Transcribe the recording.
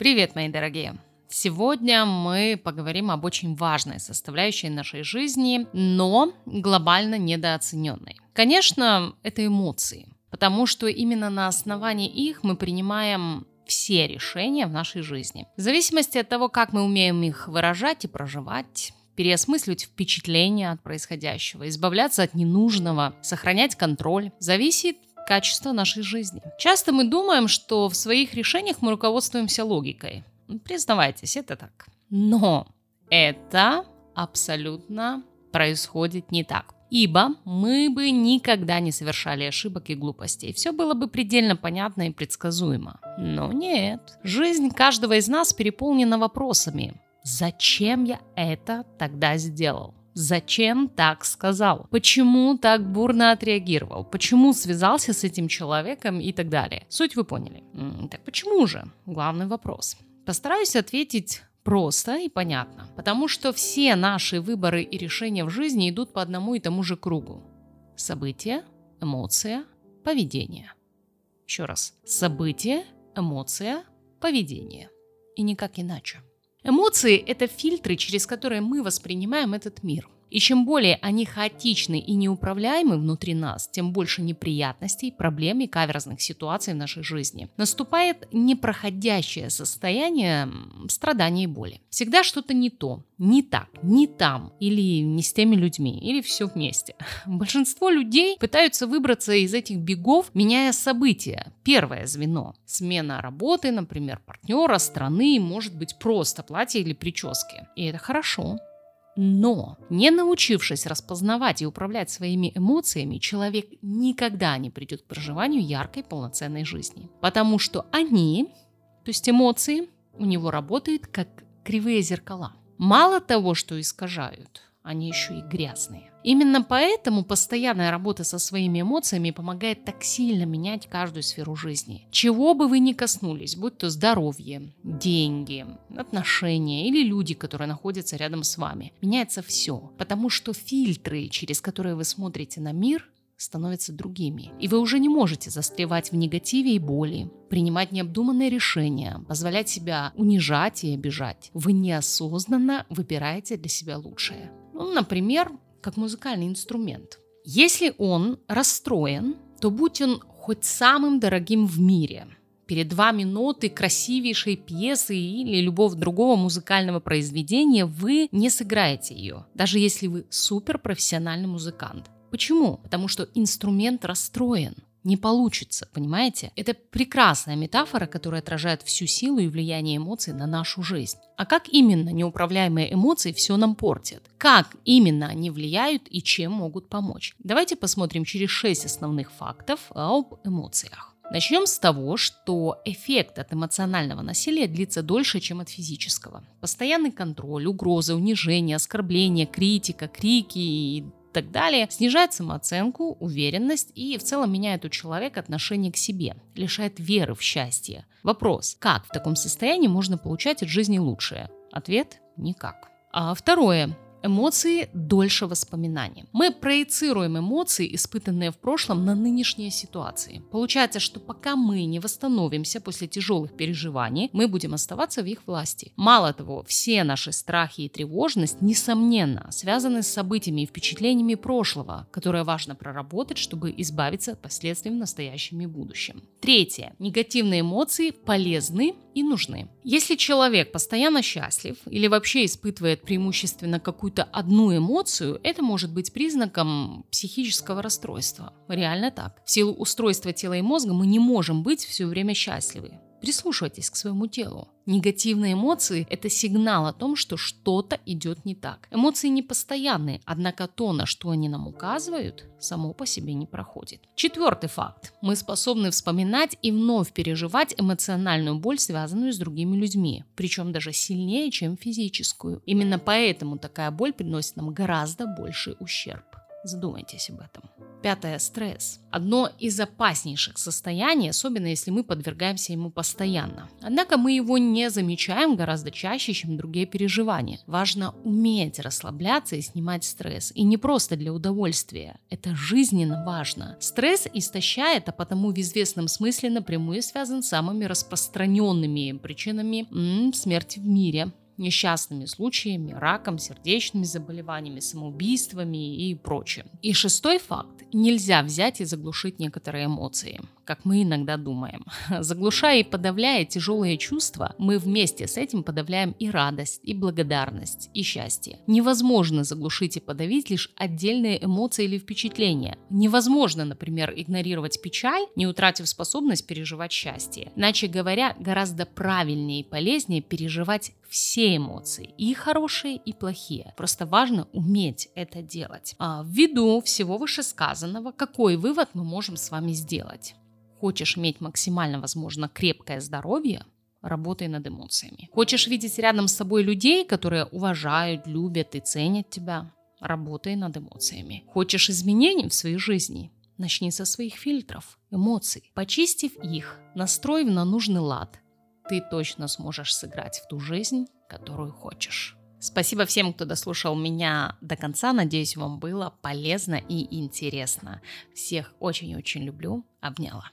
Привет, мои дорогие! Сегодня мы поговорим об очень важной составляющей нашей жизни, но глобально недооцененной. Конечно, это эмоции, потому что именно на основании их мы принимаем все решения в нашей жизни. В зависимости от того, как мы умеем их выражать и проживать, переосмысливать впечатления от происходящего, избавляться от ненужного, сохранять контроль, зависит качество нашей жизни. Часто мы думаем, что в своих решениях мы руководствуемся логикой. Ну, признавайтесь, это так. Но это абсолютно происходит не так. Ибо мы бы никогда не совершали ошибок и глупостей. Все было бы предельно понятно и предсказуемо. Но нет. Жизнь каждого из нас переполнена вопросами. Зачем я это тогда сделал? Зачем так сказал? Почему так бурно отреагировал? Почему связался с этим человеком и так далее? Суть вы поняли. Так почему же? Главный вопрос. Постараюсь ответить просто и понятно, потому что все наши выборы и решения в жизни идут по одному и тому же кругу. Событие, эмоция, поведение. Еще раз. Событие, эмоция, поведение. И никак иначе. Эмоции – это фильтры, через которые мы воспринимаем этот мир – и чем более они хаотичны и неуправляемы внутри нас, тем больше неприятностей, проблем и каверзных ситуаций в нашей жизни. Наступает непроходящее состояние страдания и боли. Всегда что-то не то, не так, не там, или не с теми людьми, или все вместе. Большинство людей пытаются выбраться из этих бегов, меняя события. Первое звено. Смена работы, например, партнера, страны, может быть просто платье или прически. И это хорошо. Но, не научившись распознавать и управлять своими эмоциями, человек никогда не придет к проживанию яркой полноценной жизни. Потому что они, то есть эмоции, у него работают как кривые зеркала. Мало того, что искажают, они еще и грязные. Именно поэтому постоянная работа со своими эмоциями помогает так сильно менять каждую сферу жизни. Чего бы вы ни коснулись, будь то здоровье, деньги, отношения или люди, которые находятся рядом с вами, меняется все. Потому что фильтры, через которые вы смотрите на мир, становятся другими. И вы уже не можете застревать в негативе и боли, принимать необдуманные решения, позволять себя унижать и обижать. Вы неосознанно выбираете для себя лучшее. Ну, например, как музыкальный инструмент. Если он расстроен, то будь он хоть самым дорогим в мире, перед вами ноты красивейшей пьесы или любого другого музыкального произведения, вы не сыграете ее, даже если вы суперпрофессиональный музыкант. Почему? Потому что инструмент расстроен не получится, понимаете? Это прекрасная метафора, которая отражает всю силу и влияние эмоций на нашу жизнь. А как именно неуправляемые эмоции все нам портят? Как именно они влияют и чем могут помочь? Давайте посмотрим через шесть основных фактов об эмоциях. Начнем с того, что эффект от эмоционального насилия длится дольше, чем от физического. Постоянный контроль, угрозы, унижение, оскорбления, критика, крики и так далее, снижает самооценку, уверенность и в целом меняет у человека отношение к себе, лишает веры в счастье. Вопрос, как в таком состоянии можно получать от жизни лучшее? Ответ – никак. А второе, Эмоции дольше воспоминаний. Мы проецируем эмоции, испытанные в прошлом, на нынешние ситуации. Получается, что пока мы не восстановимся после тяжелых переживаний, мы будем оставаться в их власти. Мало того, все наши страхи и тревожность, несомненно, связаны с событиями и впечатлениями прошлого, которые важно проработать, чтобы избавиться от последствий в настоящем и будущем. Третье. Негативные эмоции полезны и нужны. Если человек постоянно счастлив или вообще испытывает преимущественно какую-то одну эмоцию, это может быть признаком психического расстройства. Реально так. В силу устройства тела и мозга мы не можем быть все время счастливы. Прислушивайтесь к своему телу. Негативные эмоции – это сигнал о том, что что-то идет не так. Эмоции не постоянные, однако то, на что они нам указывают, само по себе не проходит. Четвертый факт. Мы способны вспоминать и вновь переживать эмоциональную боль, связанную с другими людьми, причем даже сильнее, чем физическую. Именно поэтому такая боль приносит нам гораздо больший ущерб. Задумайтесь об этом. Пятое – стресс. Одно из опаснейших состояний, особенно если мы подвергаемся ему постоянно. Однако мы его не замечаем гораздо чаще, чем другие переживания. Важно уметь расслабляться и снимать стресс. И не просто для удовольствия. Это жизненно важно. Стресс истощает, а потому в известном смысле напрямую связан с самыми распространенными причинами м- смерти в мире несчастными случаями, раком, сердечными заболеваниями, самоубийствами и прочее. И шестой факт. Нельзя взять и заглушить некоторые эмоции как мы иногда думаем. Заглушая и подавляя тяжелые чувства, мы вместе с этим подавляем и радость, и благодарность, и счастье. Невозможно заглушить и подавить лишь отдельные эмоции или впечатления. Невозможно, например, игнорировать печаль, не утратив способность переживать счастье. Иначе говоря, гораздо правильнее и полезнее переживать эмоции, и хорошие, и плохие. Просто важно уметь это делать. А, ввиду всего вышесказанного, какой вывод мы можем с вами сделать? Хочешь иметь максимально, возможно, крепкое здоровье, работай над эмоциями. Хочешь видеть рядом с собой людей, которые уважают, любят и ценят тебя, работай над эмоциями. Хочешь изменений в своей жизни, начни со своих фильтров, эмоций. Почистив их, настроив на нужный лад, ты точно сможешь сыграть в ту жизнь, которую хочешь. Спасибо всем, кто дослушал меня до конца. Надеюсь, вам было полезно и интересно. Всех очень-очень люблю. Обняла.